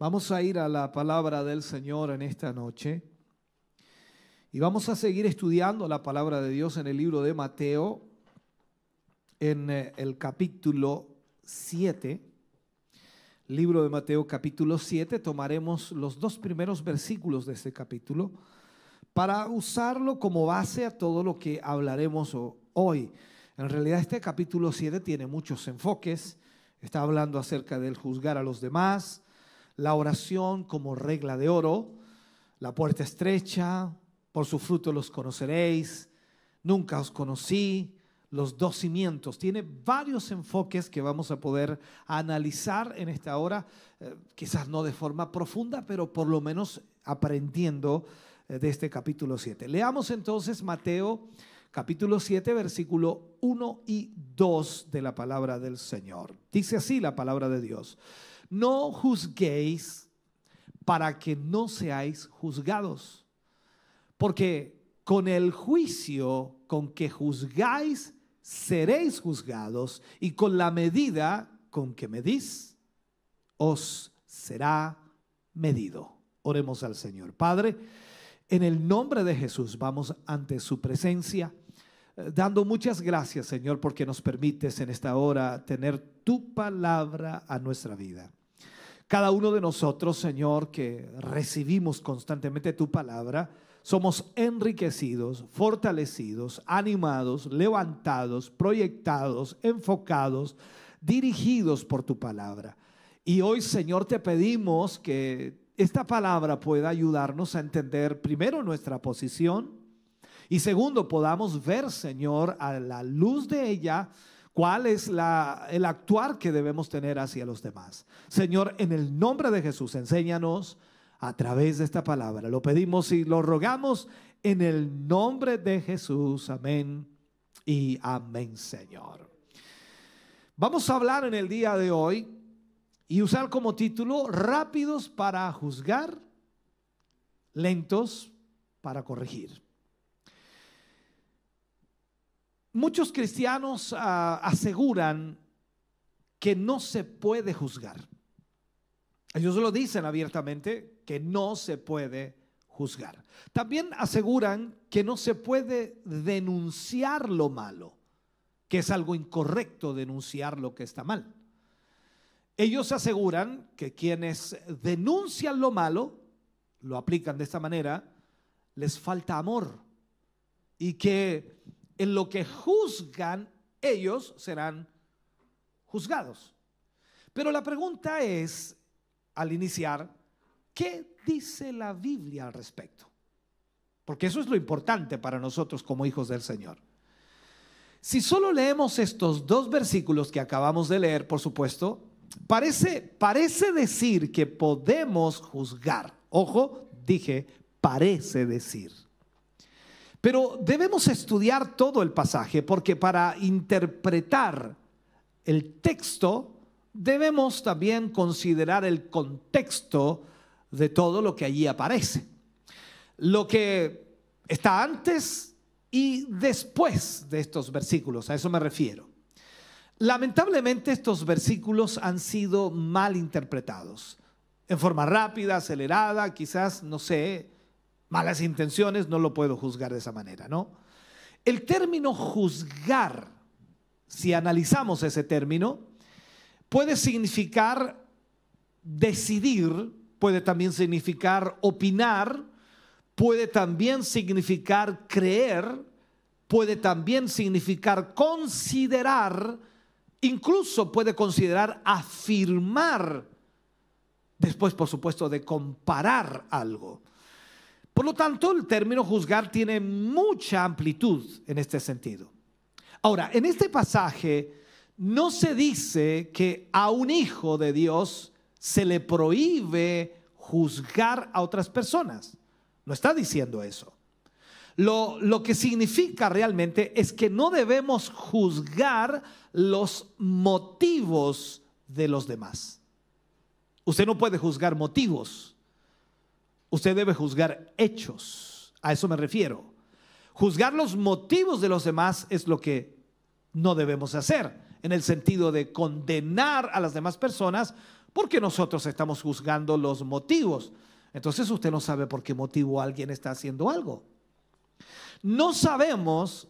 Vamos a ir a la palabra del Señor en esta noche y vamos a seguir estudiando la palabra de Dios en el libro de Mateo, en eh, el capítulo 7. Libro de Mateo capítulo 7, tomaremos los dos primeros versículos de ese capítulo para usarlo como base a todo lo que hablaremos hoy. En realidad este capítulo 7 tiene muchos enfoques. Está hablando acerca del juzgar a los demás, la oración como regla de oro, la puerta estrecha, por su fruto los conoceréis, nunca os conocí, los dos cimientos. Tiene varios enfoques que vamos a poder analizar en esta hora, eh, quizás no de forma profunda, pero por lo menos aprendiendo eh, de este capítulo 7. Leamos entonces Mateo capítulo 7, versículo 1 y 2 de la palabra del Señor. Dice así la palabra de Dios no juzguéis para que no seáis juzgados, porque con el juicio con que juzgáis, seréis juzgados, y con la medida con que medís, os será medido. Oremos al Señor. Padre, en el nombre de Jesús vamos ante su presencia, eh, dando muchas gracias, Señor, porque nos permites en esta hora tener tu palabra a nuestra vida. Cada uno de nosotros, Señor, que recibimos constantemente tu palabra, somos enriquecidos, fortalecidos, animados, levantados, proyectados, enfocados, dirigidos por tu palabra. Y hoy, Señor, te pedimos que esta palabra pueda ayudarnos a entender primero nuestra posición y segundo, podamos ver, Señor, a la luz de ella, cuál es el actuar que debemos tener hacia los demás. Señor, en el nombre de Jesús, enséñanos a través de esta palabra. Lo pedimos y lo rogamos en el nombre de Jesús. Amén y amén, Señor. Vamos a hablar en el día de hoy y usar como título rápidos para juzgar, lentos para corregir. Muchos cristianos ah, aseguran que no se puede juzgar. Ellos lo dicen abiertamente, que no se puede juzgar. También aseguran que no se puede denunciar lo malo, que es algo incorrecto denunciar lo que está mal. Ellos aseguran que quienes denuncian lo malo, lo aplican de esta manera, les falta amor y que en lo que juzgan, ellos serán juzgados. Pero la pregunta es, al iniciar, ¿qué dice la Biblia al respecto? Porque eso es lo importante para nosotros como hijos del Señor. Si solo leemos estos dos versículos que acabamos de leer, por supuesto, parece, parece decir que podemos juzgar. Ojo, dije, parece decir. Pero debemos estudiar todo el pasaje porque para interpretar el texto debemos también considerar el contexto de todo lo que allí aparece. Lo que está antes y después de estos versículos, a eso me refiero. Lamentablemente estos versículos han sido mal interpretados, en forma rápida, acelerada, quizás, no sé, malas intenciones, no lo puedo juzgar de esa manera, ¿no? El término juzgar, si analizamos ese término, puede significar decidir, puede también significar opinar, puede también significar creer, puede también significar considerar, incluso puede considerar afirmar, después por supuesto de comparar algo. Por lo tanto, el término juzgar tiene mucha amplitud en este sentido. Ahora, en este pasaje no se dice que a un hijo de Dios se le prohíbe juzgar a otras personas. No está diciendo eso. Lo, que significa realmente es que no debemos juzgar los motivos de los demás. Usted no puede juzgar motivos. Usted debe juzgar hechos. A eso me refiero. Juzgar los motivos de los demás es lo que no debemos hacer, en el sentido de condenar a las demás personas porque nosotros estamos juzgando los motivos. Entonces usted no sabe por qué motivo alguien está haciendo algo. No sabemos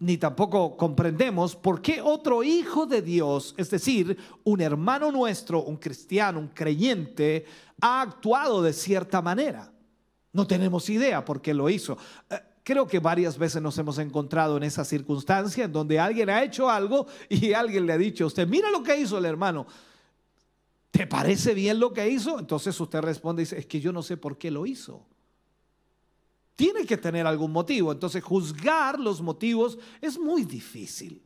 ni tampoco comprendemos por qué otro hijo de Dios, es decir, un hermano nuestro, un cristiano, un creyente, ha actuado de cierta manera. No tenemos idea por qué lo hizo. Eh, creo que varias veces nos hemos encontrado en esa circunstancia en donde alguien ha hecho algo y alguien le ha dicho a usted, mira lo que hizo el hermano. ¿Te parece bien lo que hizo? Entonces usted responde y dice, es que yo no sé por qué lo hizo. Tiene que tener algún motivo. Entonces juzgar los motivos es muy difícil.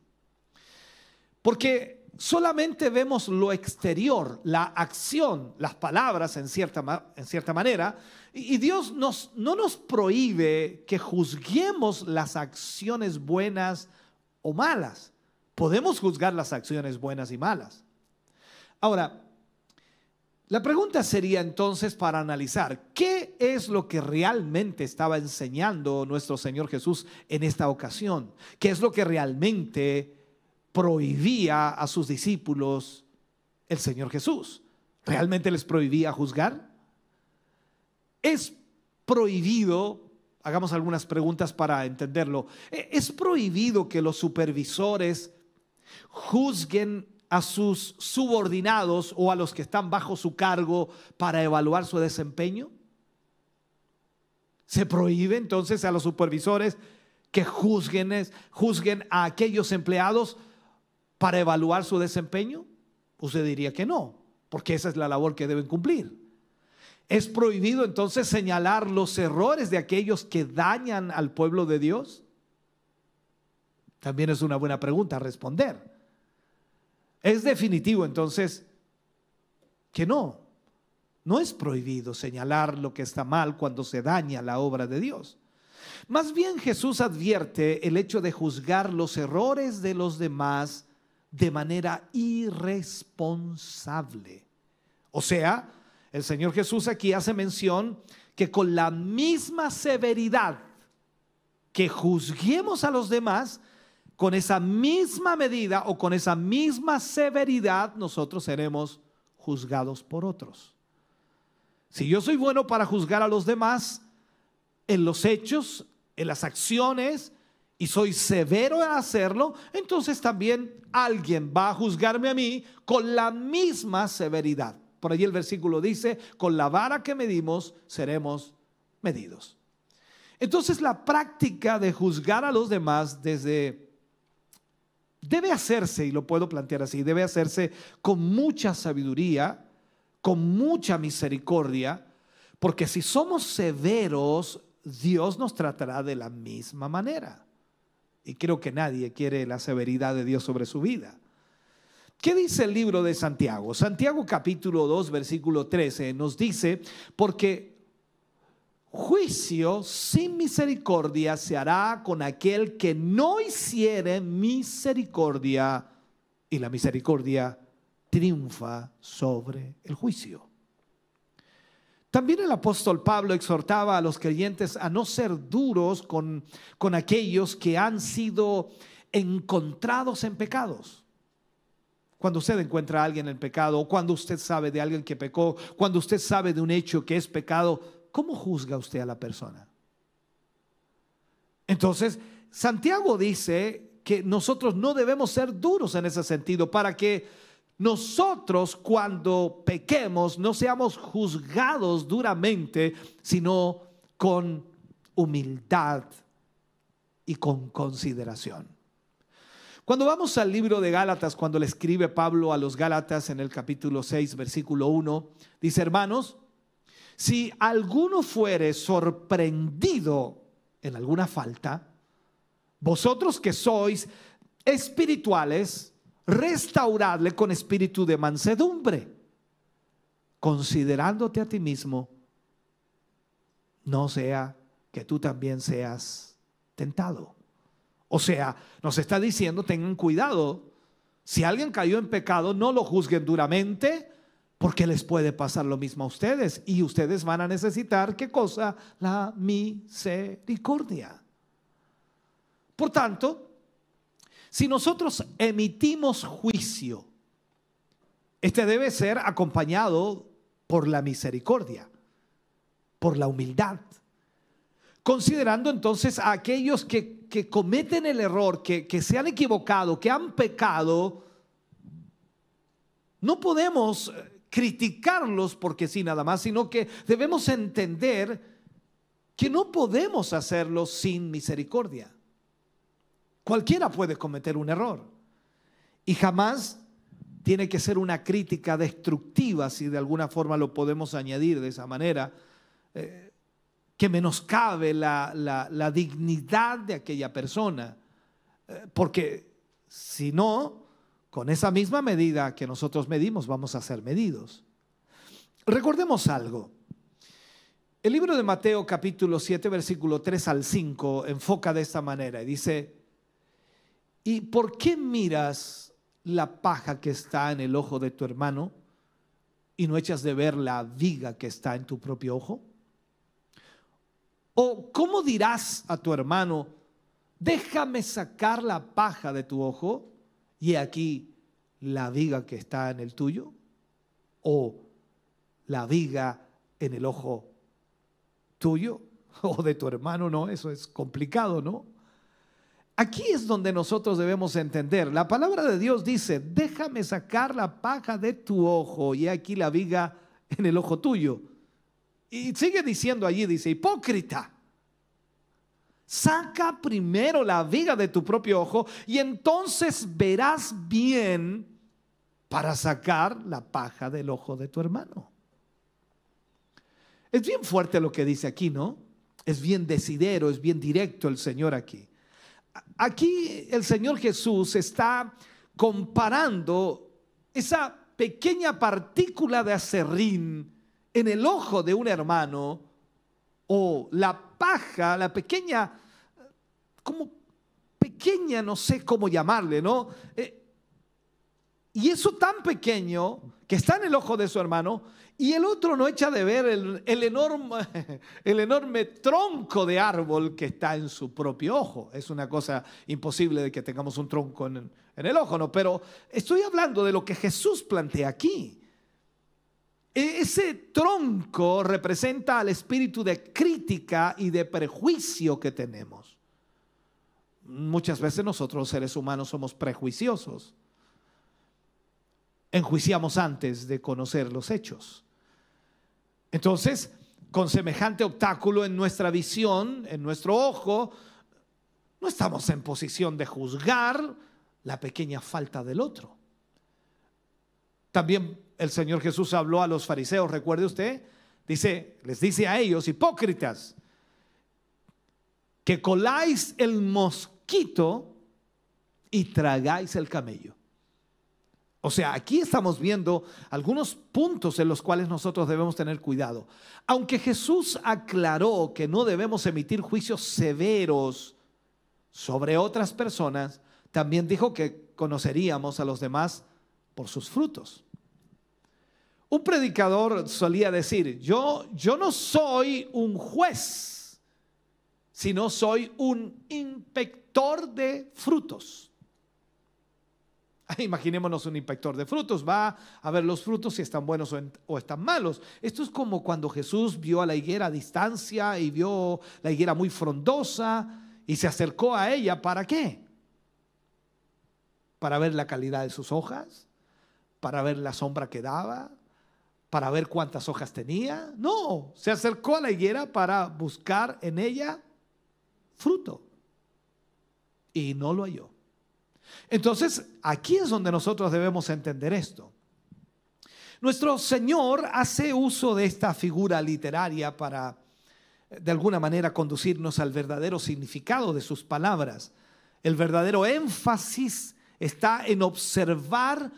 Porque solamente vemos lo exterior, la acción, las palabras en cierta, en cierta manera, y Dios no nos prohíbe que juzguemos las acciones buenas o malas. Podemos juzgar las acciones buenas y malas. Ahora, la pregunta sería entonces para analizar, ¿qué es lo que realmente estaba enseñando nuestro Señor Jesús en esta ocasión? ¿Qué es lo que realmente prohibía a sus discípulos el Señor Jesús? ¿Realmente les prohibía juzgar? Es prohibido, hagamos algunas preguntas para entenderlo, e, es prohibido que los supervisores juzguen a sus subordinados o a los que están bajo su cargo para evaluar su desempeño? ¿Se prohíbe entonces a los supervisores que juzguen, juzguen a aquellos empleados para evaluar su desempeño? Usted diría que no, porque esa es la labor que deben cumplir. ¿Es prohibido entonces señalar los errores de aquellos que dañan al pueblo de Dios? También es una buena pregunta a responder. Es definitivo entonces que no, no es prohibido señalar lo que está mal cuando se daña la obra de Dios. Más bien Jesús advierte el hecho de juzgar los errores de los demás de manera irresponsable. O sea, el Señor Jesús aquí hace mención que con la misma severidad que juzguemos a los demás, con esa misma medida o con esa misma severidad nosotros seremos juzgados por otros. Si yo soy bueno para juzgar a los demás en los hechos, en las acciones, y soy severo en hacerlo, entonces también alguien va a juzgarme a mí con la misma severidad. Por allí el versículo dice, con la vara que medimos seremos medidos. Entonces la práctica de juzgar a los demás desde debe hacerse, y lo puedo plantear así, debe hacerse con mucha sabiduría, con mucha misericordia, porque si somos severos, Dios nos tratará de la misma manera. Y creo que nadie quiere la severidad de Dios sobre su vida. ¿Qué dice el libro de Santiago? Santiago capítulo 2, versículo 13 nos dice, porque juicio sin misericordia se hará con aquel que no hiciere misericordia y la misericordia triunfa sobre el juicio. También el apóstol Pablo exhortaba a los creyentes a no ser duros con, con aquellos que han sido encontrados en pecados. Cuando usted encuentra a alguien en pecado, o cuando usted sabe de alguien que pecó, cuando usted sabe de un hecho que es pecado, ¿cómo juzga usted a la persona? Entonces, Santiago dice que nosotros no debemos ser duros en ese sentido para que nosotros cuando pequemos no seamos juzgados duramente, sino con humildad y con consideración. Cuando vamos al libro de Gálatas, cuando le escribe Pablo a los Gálatas en el capítulo 6, versículo 1, dice, hermanos, si alguno fuere sorprendido en alguna falta, vosotros que sois espirituales, restauradle con espíritu de mansedumbre, considerándote a ti mismo, no sea que tú también seas tentado. O sea, nos está diciendo, tengan cuidado, si alguien cayó en pecado, no lo juzguen duramente, porque les puede pasar lo mismo a ustedes y ustedes van a necesitar, ¿qué cosa? La misericordia. Por tanto, si nosotros emitimos juicio, este debe ser acompañado por la misericordia, por la humildad. Considerando entonces a aquellos que, cometen el error, que, que se han equivocado, que han pecado, no podemos eh, criticarlos porque sí nada más, sino que debemos entender que no podemos hacerlo sin misericordia. Cualquiera puede cometer un error y jamás tiene que ser una crítica destructiva, si de alguna forma lo podemos añadir de esa manera, eh, que menoscabe la, la, dignidad de aquella persona. Eh, porque si no, con esa misma medida que nosotros medimos, vamos a ser medidos. Recordemos algo. El libro de Mateo capítulo 7, versículo 3 al 5 enfoca de esta manera y dice, ¿y por qué miras la paja que está en el ojo de tu hermano y no echas de ver la viga que está en tu propio ojo? ¿O cómo dirás a tu hermano, déjame sacar la paja de tu ojo y aquí la viga que está en el tuyo? ¿O la viga en el ojo tuyo o de tu hermano? No, eso es complicado, ¿no? Aquí es donde nosotros debemos entender. La palabra de Dios dice, déjame sacar la paja de tu ojo y aquí la viga en el ojo tuyo. Y sigue diciendo allí, dice, hipócrita, saca primero la viga de tu propio ojo y entonces verás bien para sacar la paja del ojo de tu hermano. Es bien fuerte lo que dice aquí, ¿no? Es bien decidero, es bien directo el Señor aquí. Aquí el Señor Jesús está comparando esa pequeña partícula de acerrín en el ojo de un hermano o la paja, la pequeña, como pequeña, no sé cómo llamarle, ¿no? Eh, y eso tan pequeño que está en el ojo de su hermano y el otro no echa de ver el, enorme, el enorme tronco de árbol que está en su propio ojo. Es una cosa imposible de que tengamos un tronco en, el ojo, ¿no? Pero estoy hablando de lo que Jesús plantea aquí. E, ese tronco representa al espíritu de crítica y de prejuicio que tenemos. Muchas veces nosotros seres humanos somos prejuiciosos enjuiciamos antes de conocer los hechos. Entonces, con semejante obstáculo en nuestra visión, en nuestro ojo, no estamos en posición de juzgar la pequeña falta del otro. También el Señor Jesús habló a los fariseos, recuerde usted, dice, les dice a ellos, hipócritas, que coláis el mosquito y tragáis el camello. O sea, aquí estamos viendo algunos puntos en los cuales nosotros debemos tener cuidado. Aunque Jesús aclaró que no debemos emitir juicios severos sobre otras personas, también dijo que conoceríamos a los demás por sus frutos. Un predicador solía decir, yo, yo no soy un juez, sino soy un inspector de frutos. Imaginémonos un inspector de frutos, va a ver los frutos si están buenos o, están malos. Esto es como cuando Jesús vio a la higuera a distancia y vio la higuera muy frondosa y se acercó a ella. ¿Para qué? Para ver la calidad de sus hojas, para ver la sombra que daba, para ver cuántas hojas tenía. No, se acercó a la higuera para buscar en ella fruto y no lo halló. Entonces, aquí es donde nosotros debemos entender esto. Nuestro Señor hace uso de esta figura literaria para, de alguna manera, conducirnos al verdadero significado de sus palabras. El verdadero énfasis está en observar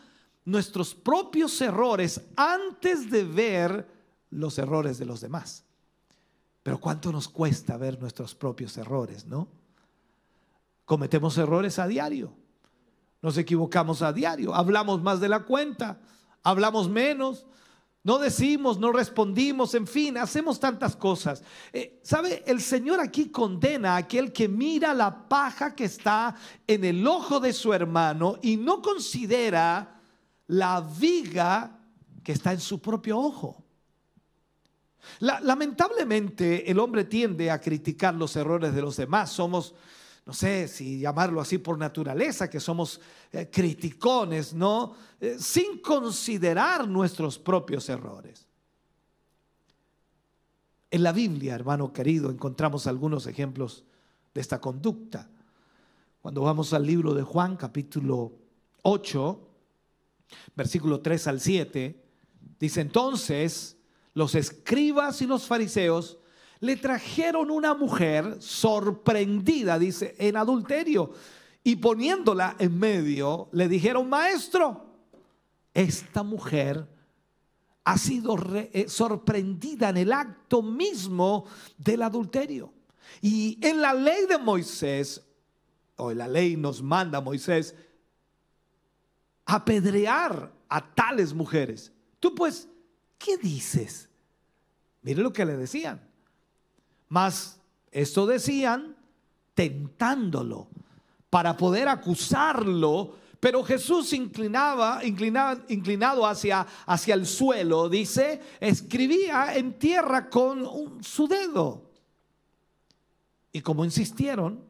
nuestros propios errores antes de ver los errores de los demás. Pero cuánto nos cuesta ver nuestros propios errores, ¿no? Cometemos errores a diario. Nos equivocamos a diario. Hablamos más de la cuenta. Hablamos menos. No decimos, no respondimos, en fin, hacemos tantas cosas. Eh, ¿Sabe? El Señor aquí condena a aquel que mira la paja que está en el ojo de su hermano y no considera la viga que está en su propio ojo. lamentablemente el hombre tiende a criticar los errores de los demás. Somos no sé si llamarlo así por naturaleza, que somos eh, criticones, ¿no? Eh, sin considerar nuestros propios errores. En la Biblia, hermano querido, encontramos algunos ejemplos de esta conducta. Cuando vamos al libro de Juan, capítulo 8, versículo 3 al 7, dice entonces, los escribas y los fariseos le trajeron una mujer sorprendida, dice, en adulterio. Y poniéndola en medio, le dijeron, maestro, esta mujer ha sido eh, sorprendida en el acto mismo del adulterio. Y en la ley de Moisés, o en la ley nos manda Moisés, apedrear a tales mujeres. Tú pues, ¿qué dices? Mire lo que le decían. Mas esto decían tentándolo para poder acusarlo, pero Jesús inclinaba, inclinaba inclinado hacia, hacia el suelo, dice, escribía en tierra con su dedo. Y como insistieron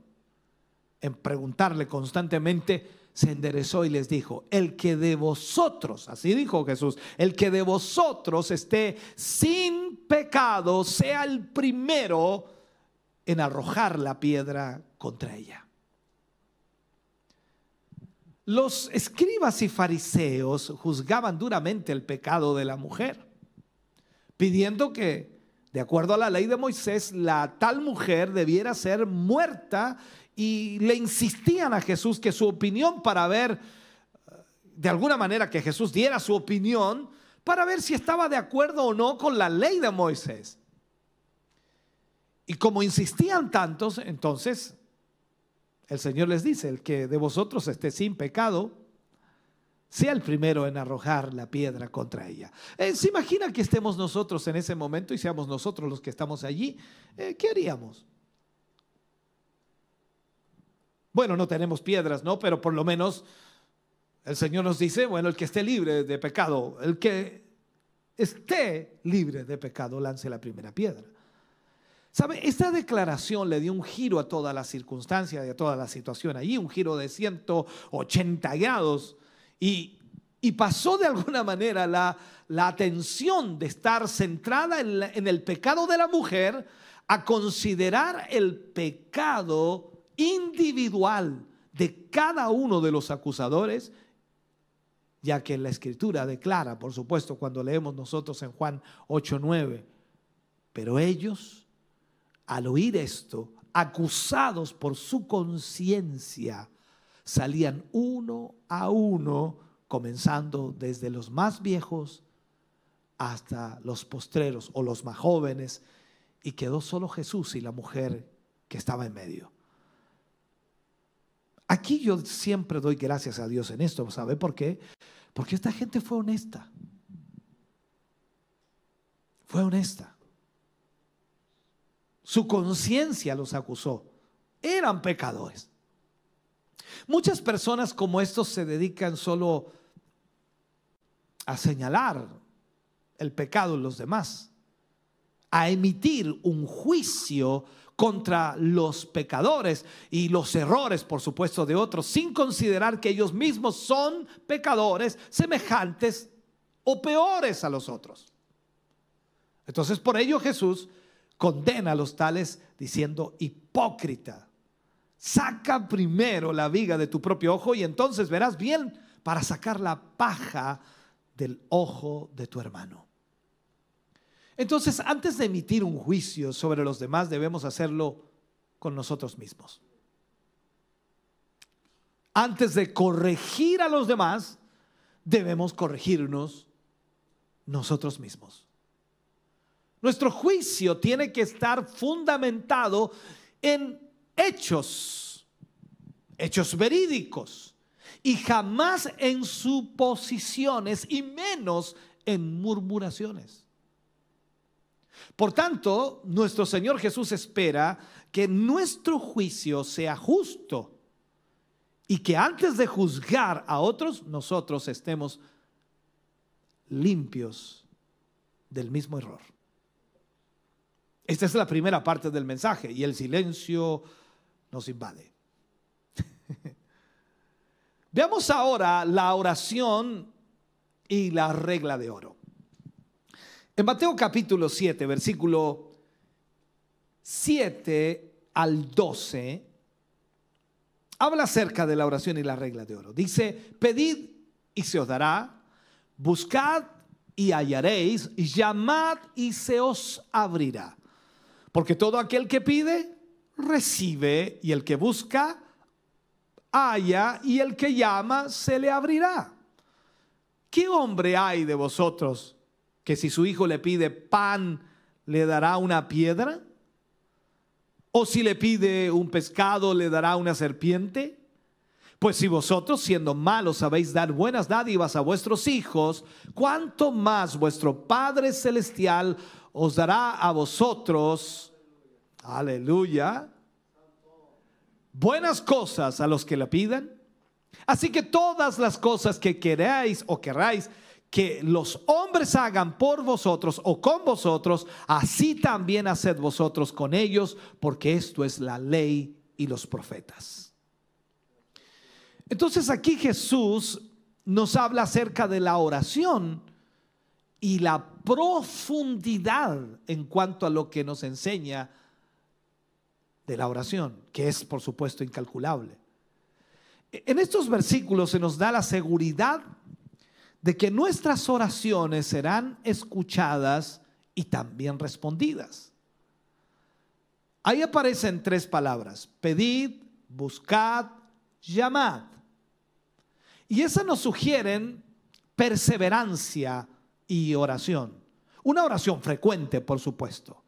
en preguntarle constantemente, se enderezó y les dijo, el que de vosotros, así dijo Jesús, el que de vosotros esté sin pecado, sea el primero en arrojar la piedra contra ella. Los escribas y fariseos juzgaban duramente el pecado de la mujer, pidiendo que, de acuerdo a la ley de Moisés, la tal mujer debiera ser muerta y le insistían a Jesús que su opinión para ver, de alguna manera que Jesús diera su opinión, para ver si estaba de acuerdo o no con la ley de Moisés. Y como insistían tantos, entonces el Señor les dice, el que de vosotros esté sin pecado, sea el primero en arrojar la piedra contra ella. Eh, ¿Se imagina que estemos nosotros en ese momento y seamos nosotros los que estamos allí? Eh, ¿Qué haríamos? Bueno, no tenemos piedras, ¿no? Pero por lo menos el Señor nos dice, bueno, el que esté libre de pecado, el que esté libre de pecado, lance la primera piedra. ¿Sabe? Esta declaración le dio un giro a toda la circunstancia y a toda la situación allí, un giro de 180 grados. Y, pasó de alguna manera la, atención de estar centrada en, en el pecado de la mujer a considerar el pecado individual de cada uno de los acusadores, ya que la escritura declara, por supuesto, cuando leemos nosotros en Juan 8:9, pero ellos, al oír esto, acusados por su conciencia, salían uno a uno, comenzando desde los más viejos hasta los postreros o los más jóvenes, y quedó solo Jesús y la mujer que estaba en medio. Aquí yo siempre doy gracias a Dios en esto, ¿sabe por qué? Porque esta gente fue honesta. Fue honesta. Su conciencia los acusó. Eran pecadores. Muchas personas como estos se dedican solo a señalar el pecado en los demás, a emitir un juicio contra los pecadores y los errores, por supuesto, de otros, sin considerar que ellos mismos son pecadores semejantes o peores a los otros. Entonces, por ello Jesús condena a los tales diciendo, hipócrita, saca primero la viga de tu propio ojo y entonces verás bien para sacar la paja del ojo de tu hermano. Entonces, antes de emitir un juicio sobre los demás, debemos hacerlo con nosotros mismos. Antes de corregir a los demás, debemos corregirnos nosotros mismos. Nuestro juicio tiene que estar fundamentado en hechos, hechos verídicos, y jamás en suposiciones y menos en murmuraciones. Por tanto, nuestro Señor Jesús espera que nuestro juicio sea justo y que antes de juzgar a otros, nosotros estemos limpios del mismo error. Esta es la primera parte del mensaje y el silencio nos invade. Veamos ahora la oración y la regla de oro. En Mateo capítulo 7, versículo 7 al 12, habla acerca de la oración y la regla de oro. Dice, pedid y se os dará, buscad y hallaréis, llamad y se os abrirá. Porque todo aquel que pide, recibe, y el que busca, halla, y el que llama, se le abrirá. ¿Qué hombre hay de vosotros que si su hijo le pide pan, le dará una piedra? ¿O si le pide un pescado, le dará una serpiente? Pues si vosotros, siendo malos, sabéis dar buenas dádivas a vuestros hijos, ¿cuánto más vuestro Padre Celestial os dará a vosotros, aleluya, buenas cosas a los que la pidan. Así que todas las cosas que queráis o queráis que los hombres hagan por vosotros o con vosotros, así también haced vosotros con ellos, porque esto es la ley y los profetas. Entonces aquí Jesús nos habla acerca de la oración y la profundidad en cuanto a lo que nos enseña de la oración, que es por supuesto incalculable. En estos versículos se nos da la seguridad de que nuestras oraciones serán escuchadas y también respondidas. Ahí aparecen tres palabras, pedid, buscad, llamad. Y esas nos sugieren perseverancia, y oración. Una oración frecuente, por supuesto.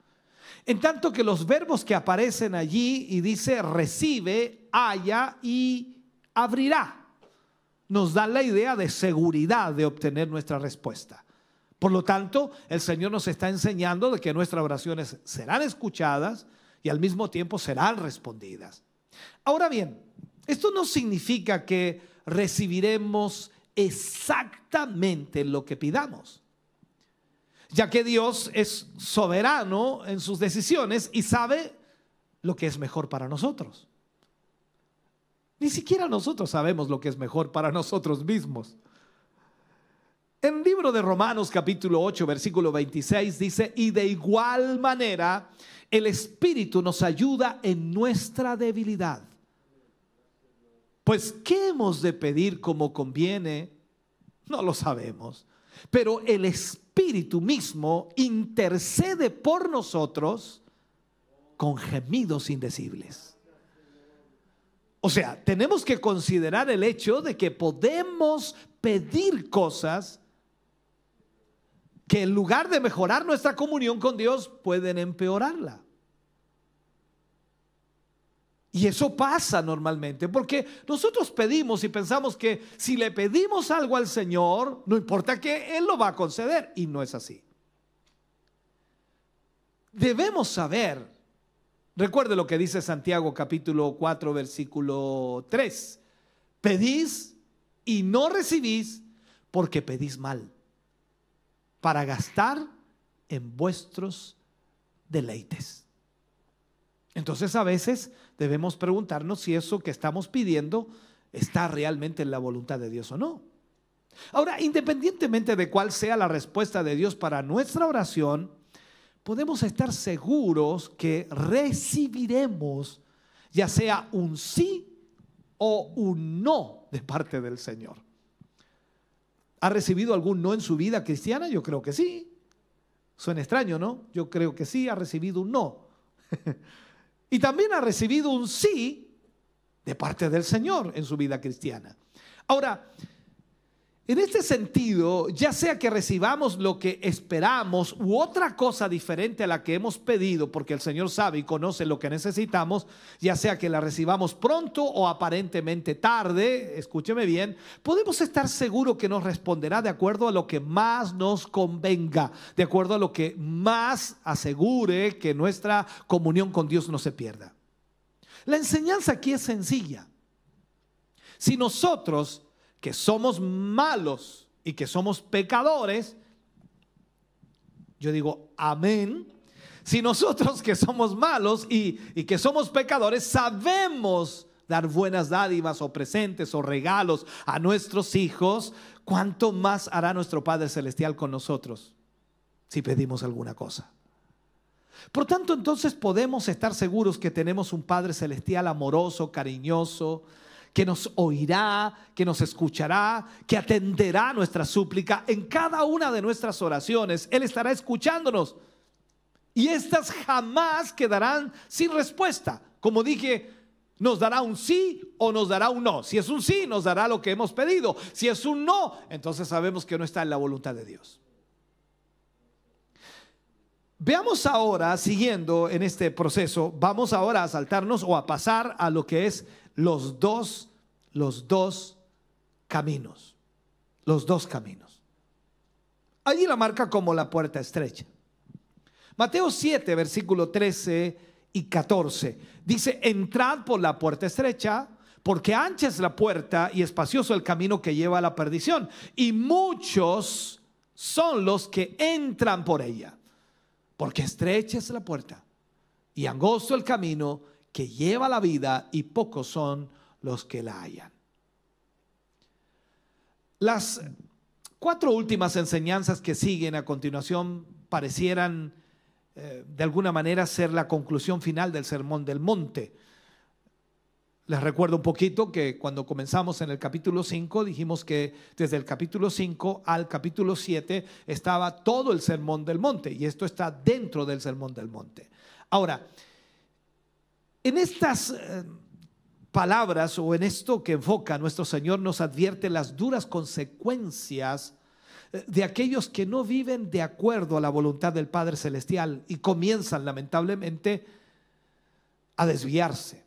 En tanto que los verbos que aparecen allí y dice recibe, haya y abrirá, nos dan la idea de seguridad de obtener nuestra respuesta. Por lo tanto, el Señor nos está enseñando de que nuestras oraciones serán escuchadas y al mismo tiempo serán respondidas. Ahora bien, esto no significa que recibiremos exactamente lo que pidamos ya que Dios es soberano en sus decisiones y sabe lo que es mejor para nosotros. Ni siquiera nosotros sabemos lo que es mejor para nosotros mismos. En el libro de Romanos capítulo 8 versículo 26 dice, y de igual manera el Espíritu nos ayuda en nuestra debilidad. Pues, ¿qué hemos de pedir como conviene? No lo sabemos. Pero el Espíritu mismo intercede por nosotros con gemidos indecibles. O sea, tenemos que considerar el hecho de que podemos pedir cosas que en lugar de mejorar nuestra comunión con Dios pueden empeorarla. Y eso pasa normalmente, porque nosotros pedimos y pensamos que si le pedimos algo al Señor, no importa que Él lo va a conceder, y no es así. Debemos saber, recuerde lo que dice Santiago capítulo 4 versículo 3, pedís y no recibís porque pedís mal, para gastar en vuestros deleites. Entonces a veces debemos preguntarnos si eso que estamos pidiendo está realmente en la voluntad de Dios o no. Ahora, independientemente de cuál sea la respuesta de Dios para nuestra oración, podemos estar seguros que recibiremos ya sea un sí o un no de parte del Señor. ¿Ha recibido algún no en su vida cristiana? Yo creo que sí. Suena extraño, ¿no? Yo creo que sí, ha recibido un no. Y también ha recibido un sí de parte del Señor en su vida cristiana. Ahora, En este sentido, ya sea que recibamos lo que esperamos u otra cosa diferente a la que hemos pedido, porque el Señor sabe y conoce lo que necesitamos, ya sea que la recibamos pronto o aparentemente tarde, escúcheme bien, podemos estar seguros que nos responderá de acuerdo a lo que más nos convenga, de acuerdo a lo que más asegure que nuestra comunión con Dios no se pierda. La enseñanza aquí es sencilla. Si nosotros que somos malos y que somos pecadores, yo digo, amén. Si nosotros que somos malos y, que somos pecadores sabemos dar buenas dádivas o presentes o regalos a nuestros hijos, ¿cuánto más hará nuestro Padre Celestial con nosotros si pedimos alguna cosa? Por tanto, entonces podemos estar seguros que tenemos un Padre Celestial amoroso, cariñoso, que nos oirá, que nos escuchará, que atenderá nuestra súplica en cada una de nuestras oraciones. Él estará escuchándonos. Y estas jamás quedarán sin respuesta. Como dije, nos dará un sí o nos dará un no. Si es un sí, nos dará lo que hemos pedido. Si es un no, entonces sabemos que no está en la voluntad de Dios. Veamos ahora, siguiendo en este proceso, vamos ahora a saltarnos o a pasar a lo que es los dos, los dos caminos. Los dos caminos. Allí la marca como la puerta estrecha. Mateo 7, versículo 13 y 14. Dice, entrad por la puerta estrecha, porque ancha es la puerta y espacioso el camino que lleva a la perdición. Y muchos son los que entran por ella, porque estrecha es la puerta y angosto el camino que lleva la vida y pocos son los que la hallan. Las cuatro últimas enseñanzas que siguen a continuación parecieran eh, de alguna manera ser la conclusión final del Sermón del Monte. Les recuerdo un poquito que cuando comenzamos en el capítulo 5 dijimos que desde el capítulo 5 al capítulo 7 estaba todo el Sermón del Monte y esto está dentro del Sermón del Monte. Ahora, en estas eh, palabras o en esto que enfoca nuestro Señor nos advierte las duras consecuencias eh, de aquellos que no viven de acuerdo a la voluntad del Padre Celestial y comienzan lamentablemente a desviarse.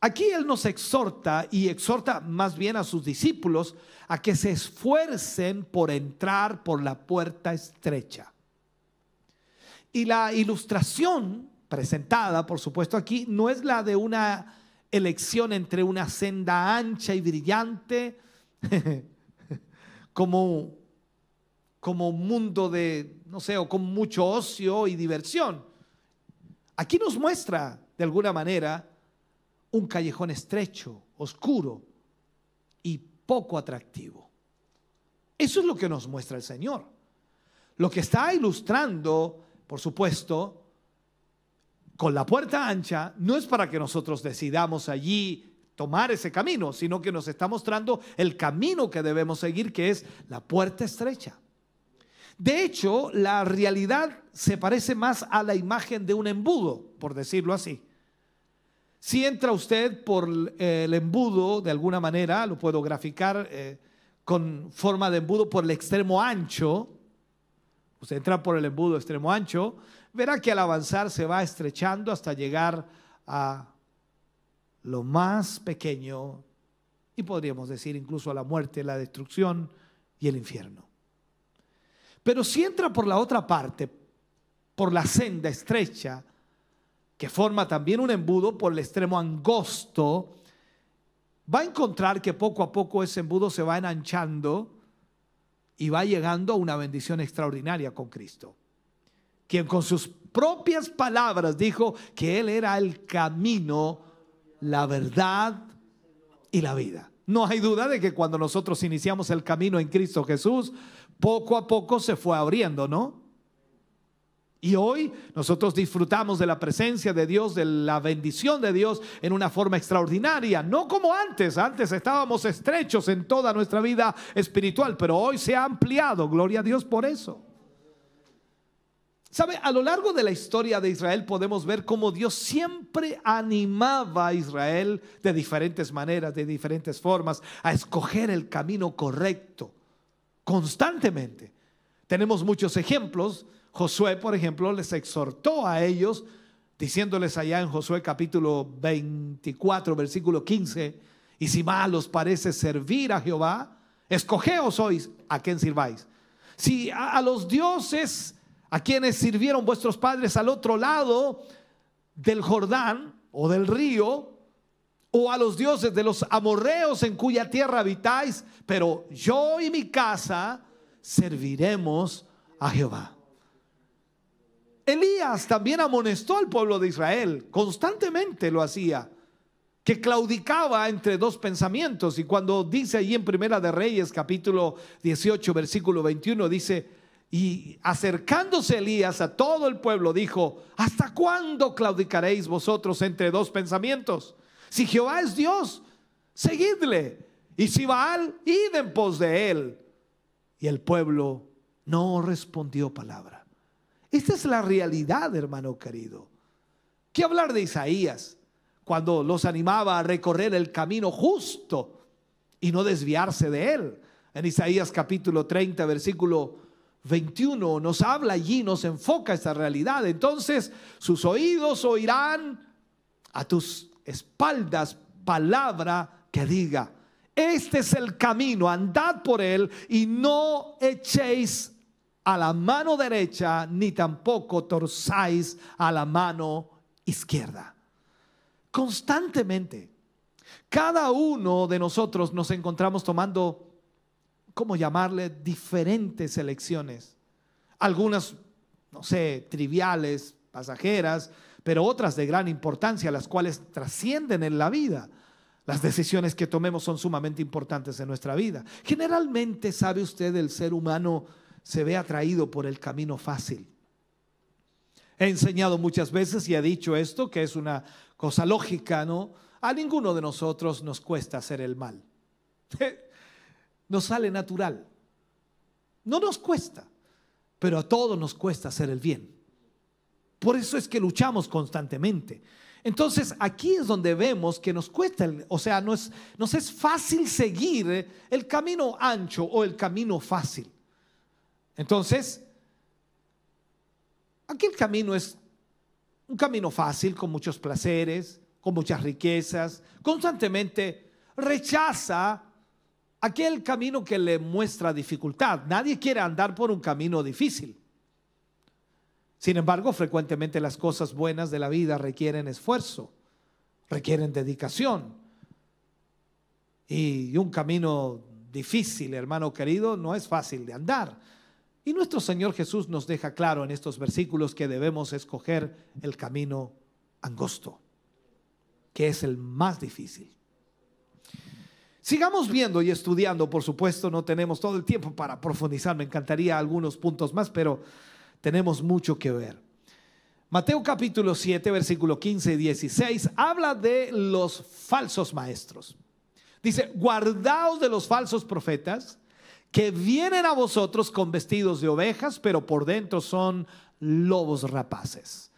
Aquí Él nos exhorta y exhorta más bien a sus discípulos a que se esfuercen por entrar por la puerta estrecha. Y la ilustración presentada, por supuesto, aquí no es la de una elección entre una senda ancha y brillante, como, como un mundo de, no sé, o con mucho ocio y diversión. Aquí nos muestra, de alguna manera, un callejón estrecho, oscuro y poco atractivo. Eso es lo que nos muestra el Señor. Lo que está ilustrando, por supuesto, con la puerta ancha no es para que nosotros decidamos allí tomar ese camino, sino que nos está mostrando el camino que debemos seguir, que es la puerta estrecha. De hecho, la realidad se parece más a la imagen de un embudo, por decirlo así. Si entra usted por el embudo, de alguna manera, lo puedo graficar eh, con forma de embudo por el extremo ancho, usted entra por el embudo extremo ancho, verá que al avanzar se va estrechando hasta llegar a lo más pequeño y podríamos decir incluso a la muerte, la destrucción y el infierno. Pero si entra por la otra parte, por la senda estrecha, que forma también un embudo por el extremo angosto, va a encontrar que poco a poco ese embudo se va enanchando y va llegando a una bendición extraordinaria con Cristo quien con sus propias palabras dijo que Él era el camino, la verdad y la vida. No hay duda de que cuando nosotros iniciamos el camino en Cristo Jesús, poco a poco se fue abriendo, ¿no? Y hoy nosotros disfrutamos de la presencia de Dios, de la bendición de Dios en una forma extraordinaria, no como antes, antes estábamos estrechos en toda nuestra vida espiritual, pero hoy se ha ampliado, gloria a Dios por eso. ¿Sabe? A lo largo de la historia de Israel podemos ver cómo Dios siempre animaba a Israel de diferentes maneras, de diferentes formas, a escoger el camino correcto. constantemente. Tenemos muchos ejemplos. Josué, por ejemplo, les exhortó a ellos, diciéndoles allá en Josué capítulo 24, versículo 15, y si mal os parece servir a Jehová, escogeos hoy a quien sirváis. Si a, a los dioses a quienes sirvieron vuestros padres al otro lado del Jordán o del río, o a los dioses de los amorreos en cuya tierra habitáis, pero yo y mi casa serviremos a Jehová. Elías también amonestó al pueblo de Israel, constantemente lo hacía, que claudicaba entre dos pensamientos. Y cuando dice allí en Primera de Reyes, capítulo 18, versículo 21, dice, y acercándose Elías a todo el pueblo, dijo, ¿hasta cuándo claudicaréis vosotros entre dos pensamientos? Si Jehová es Dios, seguidle. Y si Baal, id en pos de él. Y el pueblo no respondió palabra. Esta es la realidad, hermano querido. ¿Qué hablar de Isaías cuando los animaba a recorrer el camino justo y no desviarse de él? En Isaías capítulo 30, versículo 21 nos habla allí, nos enfoca esta realidad. Entonces sus oídos oirán a tus espaldas palabra que diga, este es el camino, andad por él y no echéis a la mano derecha ni tampoco torzáis a la mano izquierda. Constantemente, cada uno de nosotros nos encontramos tomando ¿cómo llamarle? Diferentes elecciones. Algunas, no sé, triviales, pasajeras, pero otras de gran importancia, las cuales trascienden en la vida. Las decisiones que tomemos son sumamente importantes en nuestra vida. Generalmente, sabe usted, el ser humano se ve atraído por el camino fácil. He enseñado muchas veces y he dicho esto, que es una cosa lógica, ¿no? A ninguno de nosotros nos cuesta hacer el mal. nos sale natural. No nos cuesta, pero a todos nos cuesta hacer el bien. Por eso es que luchamos constantemente. Entonces aquí es donde vemos que nos cuesta, o sea, no es, nos es fácil seguir el camino ancho o el camino fácil. Entonces, aquí el camino es un camino fácil, con muchos placeres, con muchas riquezas, constantemente rechaza aquel camino que le muestra dificultad. Nadie quiere andar por un camino difícil. Sin embargo, frecuentemente las cosas buenas de la vida requieren esfuerzo, requieren dedicación. Y un camino difícil, hermano querido, no es fácil de andar. Y nuestro Señor Jesús nos deja claro en estos versículos que debemos escoger el camino angosto, que es el más difícil. Sigamos viendo y estudiando, por supuesto, no tenemos todo el tiempo para profundizar, me encantaría algunos puntos más, pero tenemos mucho que ver. Mateo capítulo 7, versículo 15 y 16 habla de los falsos maestros. Dice, guardaos de los falsos profetas que vienen a vosotros con vestidos de ovejas, pero por dentro son lobos rapaces.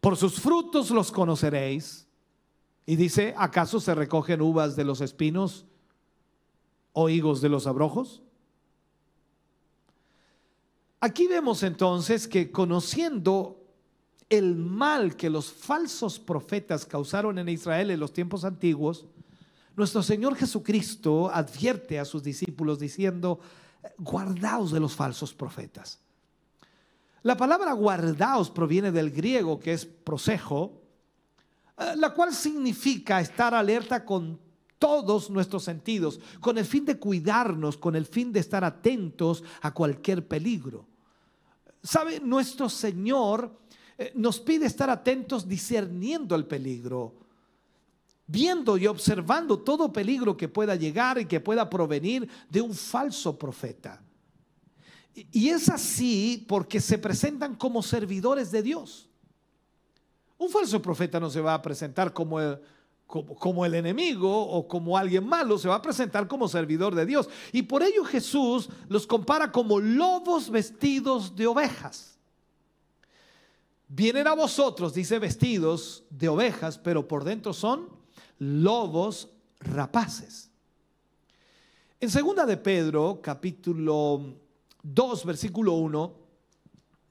Por sus frutos los conoceréis. Y dice, ¿acaso se recogen uvas de los espinos o higos de los abrojos? Aquí vemos entonces que conociendo el mal que los falsos profetas causaron en Israel en los tiempos antiguos, nuestro Señor Jesucristo advierte a sus discípulos diciendo, guardaos de los falsos profetas. La palabra guardaos proviene del griego que es prosejo, la cual significa estar alerta con todos nuestros sentidos, con el fin de cuidarnos, con el fin de estar atentos a cualquier peligro. ¿Sabe? Nuestro Señor eh, nos pide estar atentos discerniendo el peligro, viendo y observando todo peligro que pueda llegar y que pueda provenir de un falso profeta. Y es así porque se presentan como servidores de Dios. Un falso profeta no se va a presentar como el, como, el enemigo o como alguien malo, se va a presentar como servidor de Dios. Y por ello Jesús los compara como lobos vestidos de ovejas. Vienen a vosotros, dice, vestidos de ovejas, pero por dentro son lobos rapaces. En segunda de Pedro, capítulo 2, versículo 1,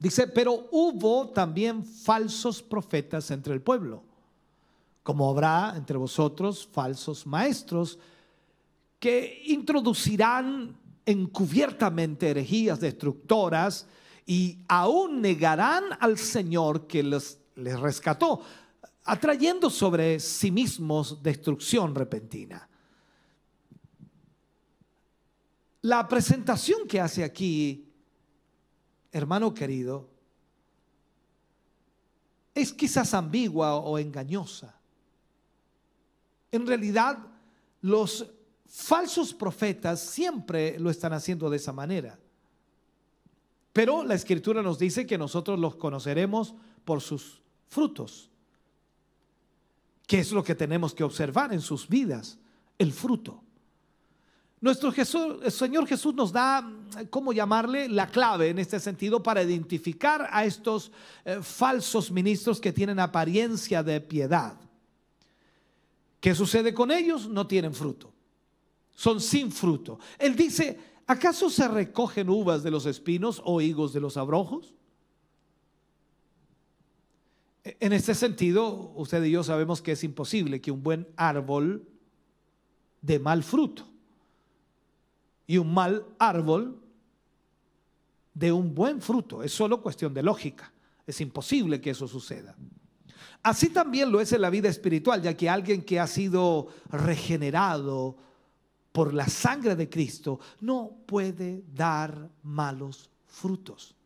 dice, pero hubo también falsos profetas entre el pueblo, como habrá entre vosotros falsos maestros que introducirán encubiertamente herejías destructoras y aún negarán al Señor que les, les rescató, atrayendo sobre sí mismos destrucción repentina. La presentación que hace aquí, hermano querido, es quizás ambigua o engañosa. En realidad, los falsos profetas siempre lo están haciendo de esa manera. Pero la escritura nos dice que nosotros los conoceremos por sus frutos. ¿Qué es lo que tenemos que observar en sus vidas? El fruto. Nuestro Señor Jesús nos da, ¿cómo llamarle? La clave en este sentido para identificar a estos eh, falsos ministros que tienen apariencia de piedad. ¿Qué sucede con ellos? No tienen fruto. Son sin fruto. Él dice, ¿acaso se recogen uvas de los espinos o higos de los abrojos? E, en este sentido, usted y yo sabemos que es imposible que un buen árbol dé mal fruto y un mal árbol de un buen fruto. Es solo cuestión de lógica. Es imposible que eso suceda. Así también lo es en la vida espiritual, ya que alguien que ha sido regenerado por la sangre de Cristo no puede dar malos frutos.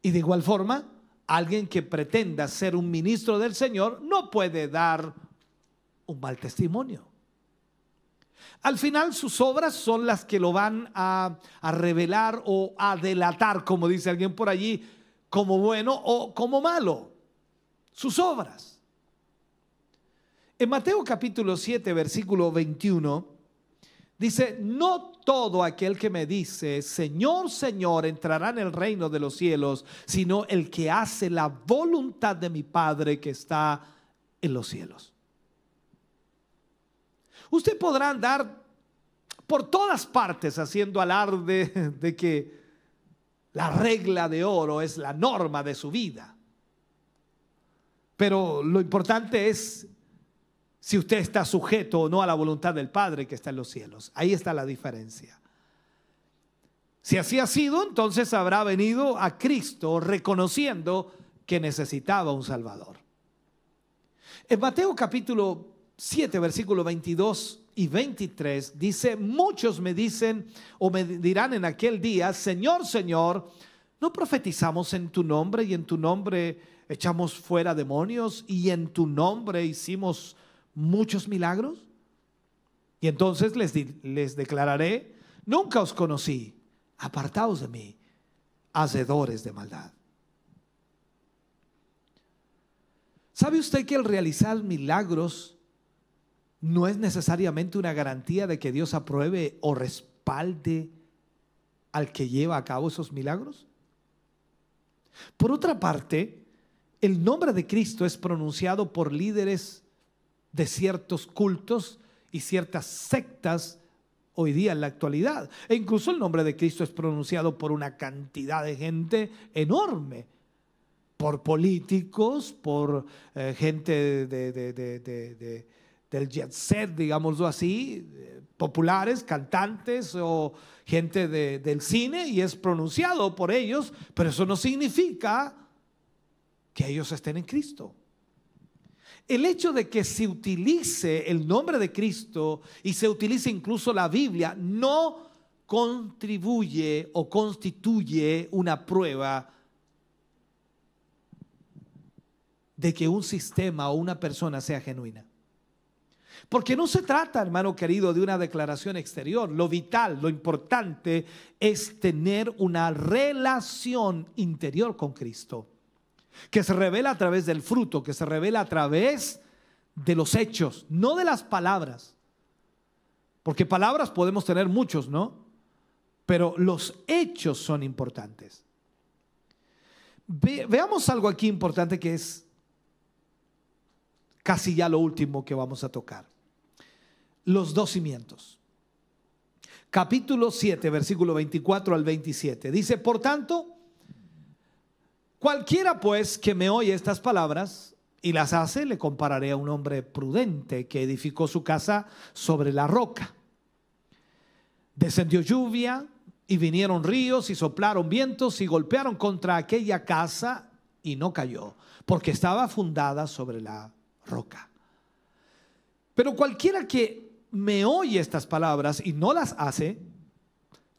Y de igual forma, alguien que pretenda ser un ministro del Señor no puede dar un mal testimonio. Al final sus obras son las que lo van a, revelar o a delatar, como dice alguien por allí, como bueno o como malo. Sus obras. En Mateo capítulo 7, versículo 21, dice, no todo aquel que me dice, Señor, Señor, entrará en el reino de los cielos, sino el que hace la voluntad de mi Padre que está en los cielos. Usted podrá andar por todas partes haciendo alarde de que la regla de oro es la norma de su vida. Pero lo importante es si usted está sujeto o no a la voluntad del Padre que está en los cielos. Ahí está la diferencia. Si así ha sido, entonces habrá venido a Cristo reconociendo que necesitaba un Salvador. En Mateo capítulo 7, versículo 22 y 23 dice, muchos me dicen o me dirán en aquel día, Señor, Señor, ¿no profetizamos en tu nombre y en tu nombre echamos fuera demonios y en tu nombre hicimos muchos milagros? Y entonces les, les declararé, nunca os conocí, apartaos de mí, hacedores de maldad. ¿Sabe usted que el realizar milagros no es necesariamente una garantía de que Dios apruebe o respalde al que lleva a cabo esos milagros? Por otra parte, el nombre de Cristo es pronunciado por líderes de ciertos cultos y ciertas sectas hoy día en la actualidad. E incluso el nombre de Cristo es pronunciado por una cantidad de gente enorme, por políticos, por eh, gente de del jet set, digámoslo así, populares, cantantes o gente del cine y es pronunciado por ellos, pero eso no significa que ellos estén en Cristo. El hecho de que se utilice el nombre de Cristo y se utilice incluso la Biblia no contribuye o constituye una prueba de que un sistema o una persona sea genuina. Porque no se trata, hermano querido, de una declaración exterior. Lo vital, lo importante es tener una relación interior con Cristo, que se revela a través del fruto, que se revela a través de los hechos, no de las palabras. Porque palabras podemos tener muchos, ¿no? Pero los hechos son importantes. veamos algo aquí importante que es casi ya lo último que vamos a tocar. Los dos cimientos. Capítulo 7, versículo 24 al 27. Dice, por tanto, cualquiera pues que me oye estas palabras y las hace, le compararé a un hombre prudente que edificó su casa sobre la roca. Descendió lluvia y vinieron ríos y soplaron vientos y golpearon contra aquella casa y no cayó, porque estaba fundada sobre la roca. Pero cualquiera que me oye estas palabras y no las hace,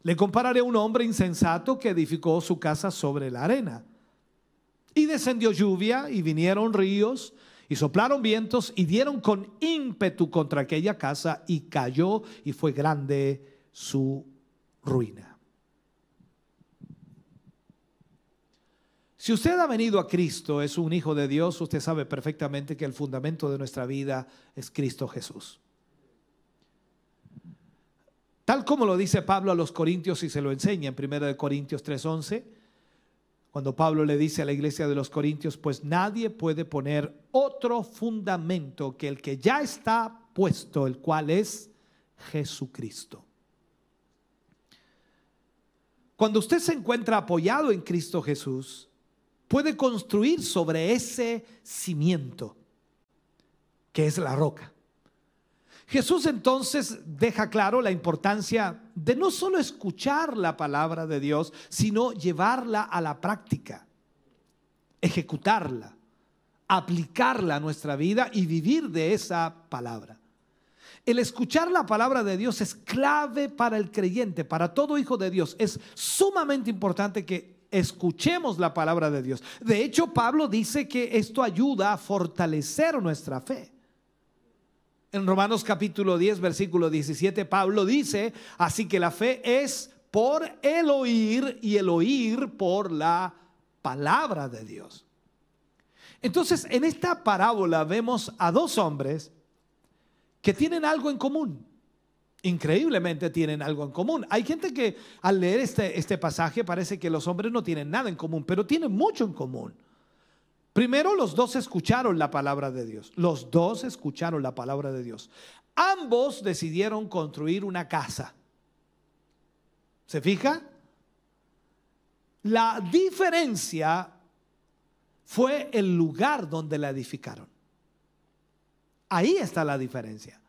le compararé a un hombre insensato que edificó su casa sobre la arena. Y descendió lluvia y vinieron ríos y soplaron vientos y dieron con ímpetu contra aquella casa y cayó y fue grande su ruina. Si usted ha venido a Cristo, es un hijo de Dios, usted sabe perfectamente que el fundamento de nuestra vida es Cristo Jesús. Tal como lo dice Pablo a los Corintios y se lo enseña en 1 Corintios 3:11, cuando Pablo le dice a la iglesia de los Corintios, pues nadie puede poner otro fundamento que el que ya está puesto, el cual es Jesucristo. Cuando usted se encuentra apoyado en Cristo Jesús, puede construir sobre ese cimiento, que es la roca. Jesús entonces deja claro la importancia de no solo escuchar la palabra de Dios, sino llevarla a la práctica, ejecutarla, aplicarla a nuestra vida y vivir de esa palabra. El escuchar la palabra de Dios es clave para el creyente, para todo hijo de Dios. Es sumamente importante que escuchemos la palabra de Dios. De hecho, Pablo dice que esto ayuda a fortalecer nuestra fe. En Romanos capítulo 10, versículo 17, Pablo dice, así que la fe es por el oír y el oír por la palabra de Dios. Entonces, en esta parábola vemos a dos hombres que tienen algo en común increíblemente tienen algo en común. Hay gente que al leer este, este pasaje parece que los hombres no tienen nada en común, pero tienen mucho en común. Primero, los dos escucharon la palabra de Dios. Los dos escucharon la palabra de Dios. Ambos decidieron construir una casa. ¿Se fija? La diferencia fue el lugar donde la edificaron. Ahí está la diferencia.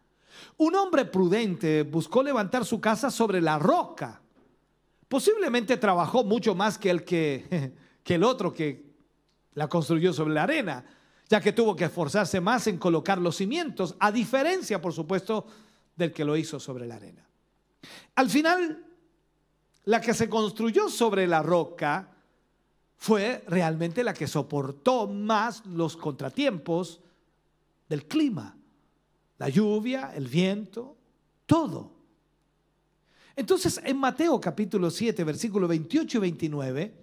Un hombre prudente buscó levantar su casa sobre la roca. Posiblemente trabajó mucho más que el, que, que el otro que la construyó sobre la arena, ya que tuvo que esforzarse más en colocar los cimientos, a diferencia, por supuesto, del que lo hizo sobre la arena. Al final, la que se construyó sobre la roca fue realmente la que soportó más los contratiempos del clima la lluvia, el viento, todo. Entonces, en Mateo capítulo 7, versículo 28 y 29,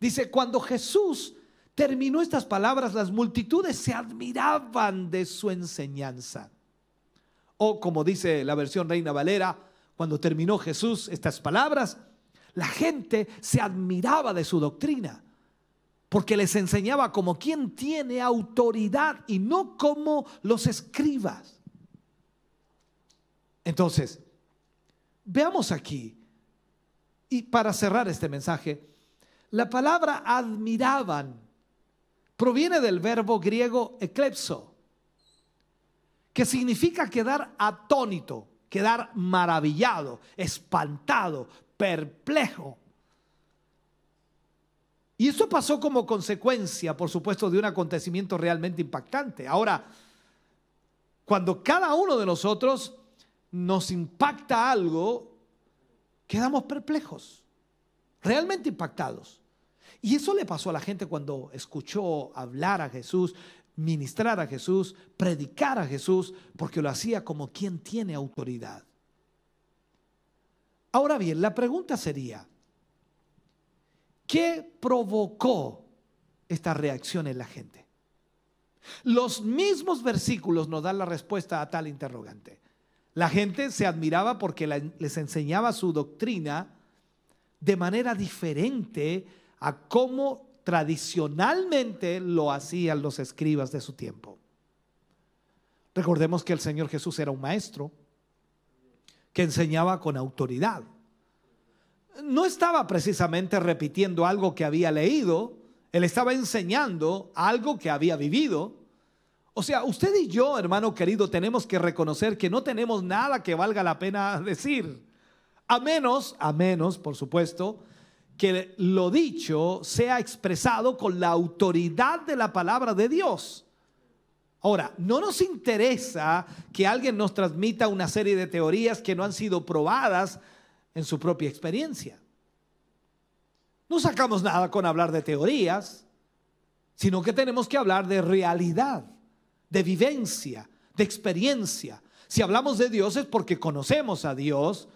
dice, cuando Jesús terminó estas palabras, las multitudes se admiraban de su enseñanza. O como dice la versión Reina Valera, cuando terminó Jesús estas palabras, la gente se admiraba de su doctrina porque les enseñaba como quien tiene autoridad y no como los escribas. Entonces, veamos aquí, y para cerrar este mensaje, la palabra admiraban proviene del verbo griego eclepso, que significa quedar atónito, quedar maravillado, espantado, perplejo. Y eso pasó como consecuencia, por supuesto, de un acontecimiento realmente impactante. Ahora, cuando cada uno de nosotros nos impacta algo, quedamos perplejos, realmente impactados. Y eso le pasó a la gente cuando escuchó hablar a Jesús, ministrar a Jesús, predicar a Jesús, porque lo hacía como quien tiene autoridad. Ahora bien, la pregunta sería, ¿Qué provocó esta reacción en la gente? Los mismos versículos nos dan la respuesta a tal interrogante. La gente se admiraba porque les enseñaba su doctrina de manera diferente a cómo tradicionalmente lo hacían los escribas de su tiempo. Recordemos que el Señor Jesús era un maestro que enseñaba con autoridad. No estaba precisamente repitiendo algo que había leído, él estaba enseñando algo que había vivido. O sea, usted y yo, hermano querido, tenemos que reconocer que no tenemos nada que valga la pena decir. A menos, a menos, por supuesto, que lo dicho sea expresado con la autoridad de la palabra de Dios. Ahora, no nos interesa que alguien nos transmita una serie de teorías que no han sido probadas en su propia experiencia. No sacamos nada con hablar de teorías, sino que tenemos que hablar de realidad, de vivencia, de experiencia. Si hablamos de Dios es porque conocemos a Dios,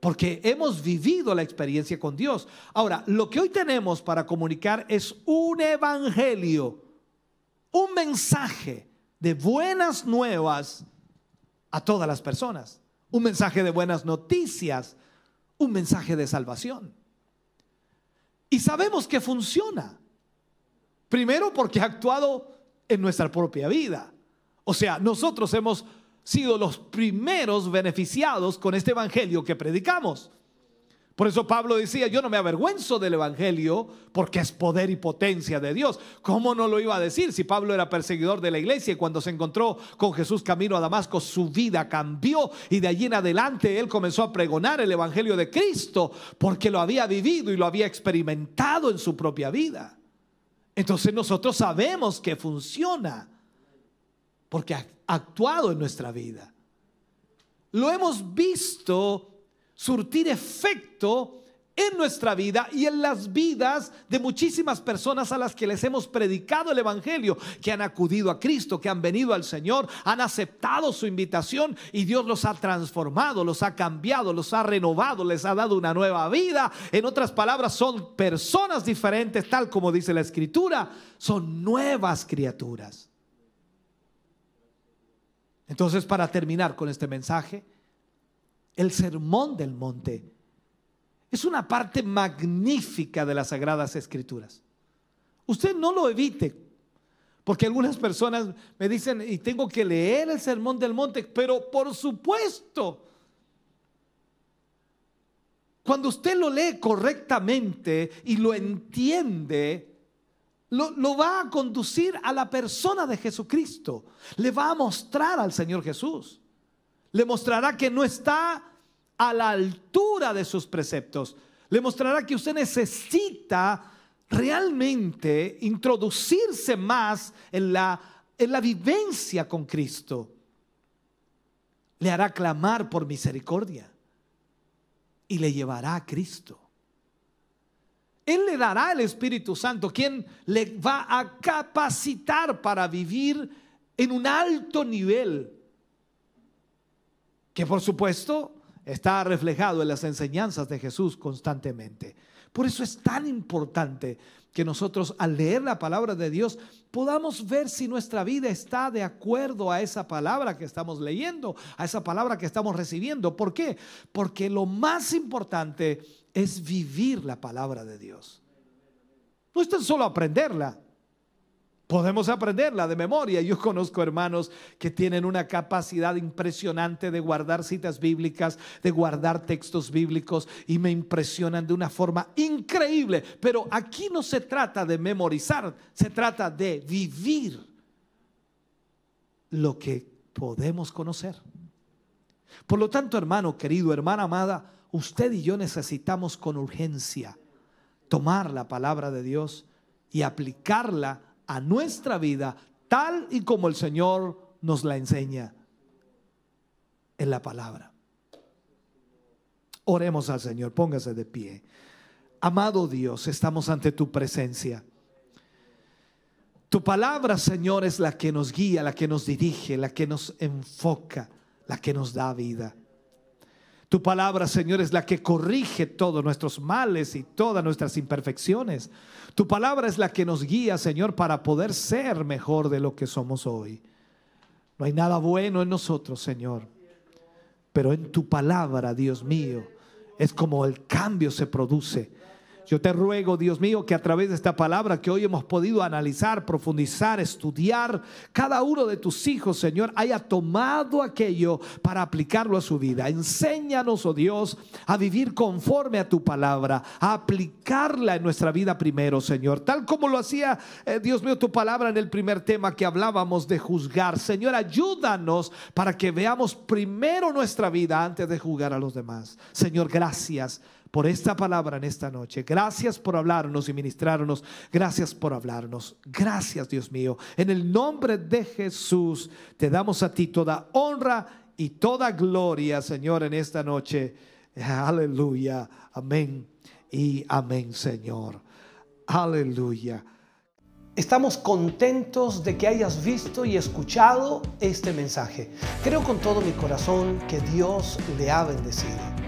porque hemos vivido la experiencia con Dios. Ahora, lo que hoy tenemos para comunicar es un evangelio, un mensaje de buenas nuevas a todas las personas, un mensaje de buenas noticias, un mensaje de salvación. Y sabemos que funciona. Primero porque ha actuado en nuestra propia vida. O sea, nosotros hemos sido los primeros beneficiados con este evangelio que predicamos. Por eso Pablo decía, yo no me avergüenzo del Evangelio porque es poder y potencia de Dios. ¿Cómo no lo iba a decir si Pablo era perseguidor de la iglesia y cuando se encontró con Jesús camino a Damasco su vida cambió y de allí en adelante él comenzó a pregonar el Evangelio de Cristo porque lo había vivido y lo había experimentado en su propia vida? Entonces nosotros sabemos que funciona porque ha actuado en nuestra vida. Lo hemos visto surtir efecto en nuestra vida y en las vidas de muchísimas personas a las que les hemos predicado el Evangelio, que han acudido a Cristo, que han venido al Señor, han aceptado su invitación y Dios los ha transformado, los ha cambiado, los ha renovado, les ha dado una nueva vida. En otras palabras, son personas diferentes, tal como dice la Escritura, son nuevas criaturas. Entonces, para terminar con este mensaje, el sermón del monte es una parte magnífica de las sagradas escrituras. Usted no lo evite, porque algunas personas me dicen, y tengo que leer el sermón del monte, pero por supuesto, cuando usted lo lee correctamente y lo entiende, lo, va a conducir a la persona de Jesucristo. Le va a mostrar al Señor Jesús. Le mostrará que no está a la altura de sus preceptos. Le mostrará que usted necesita realmente introducirse más en la, en la vivencia con Cristo. Le hará clamar por misericordia y le llevará a Cristo. Él le dará el Espíritu Santo, quien le va a capacitar para vivir en un alto nivel que por supuesto está reflejado en las enseñanzas de Jesús constantemente. Por eso es tan importante que nosotros al leer la palabra de Dios podamos ver si nuestra vida está de acuerdo a esa palabra que estamos leyendo, a esa palabra que estamos recibiendo. ¿Por qué? Porque lo más importante es vivir la palabra de Dios. No es tan solo aprenderla, Podemos aprenderla de memoria. Yo conozco hermanos que tienen una capacidad impresionante de guardar citas bíblicas, de guardar textos bíblicos y me impresionan de una forma increíble. Pero aquí no se trata de memorizar, se trata de vivir lo que podemos conocer. Por lo tanto, hermano querido, hermana amada, usted y yo necesitamos con urgencia tomar la palabra de Dios y aplicarla a nuestra vida tal y como el Señor nos la enseña en la palabra. Oremos al Señor, póngase de pie. Amado Dios, estamos ante tu presencia. Tu palabra, Señor, es la que nos guía, la que nos dirige, la que nos enfoca, la que nos da vida. Tu palabra, Señor, es la que corrige todos nuestros males y todas nuestras imperfecciones. Tu palabra es la que nos guía, Señor, para poder ser mejor de lo que somos hoy. No hay nada bueno en nosotros, Señor. Pero en tu palabra, Dios mío, es como el cambio se produce. Yo te ruego, Dios mío, que a través de esta palabra que hoy hemos podido analizar, profundizar, estudiar, cada uno de tus hijos, Señor, haya tomado aquello para aplicarlo a su vida. Enséñanos, oh Dios, a vivir conforme a tu palabra, a aplicarla en nuestra vida primero, Señor. Tal como lo hacía, eh, Dios mío, tu palabra en el primer tema que hablábamos de juzgar. Señor, ayúdanos para que veamos primero nuestra vida antes de juzgar a los demás. Señor, gracias por esta palabra en esta noche. Gracias por hablarnos y ministrarnos. Gracias por hablarnos. Gracias, Dios mío. En el nombre de Jesús te damos a ti toda honra y toda gloria, Señor, en esta noche. Aleluya. Amén y amén, Señor. Aleluya. Estamos contentos de que hayas visto y escuchado este mensaje. Creo con todo mi corazón que Dios le ha bendecido.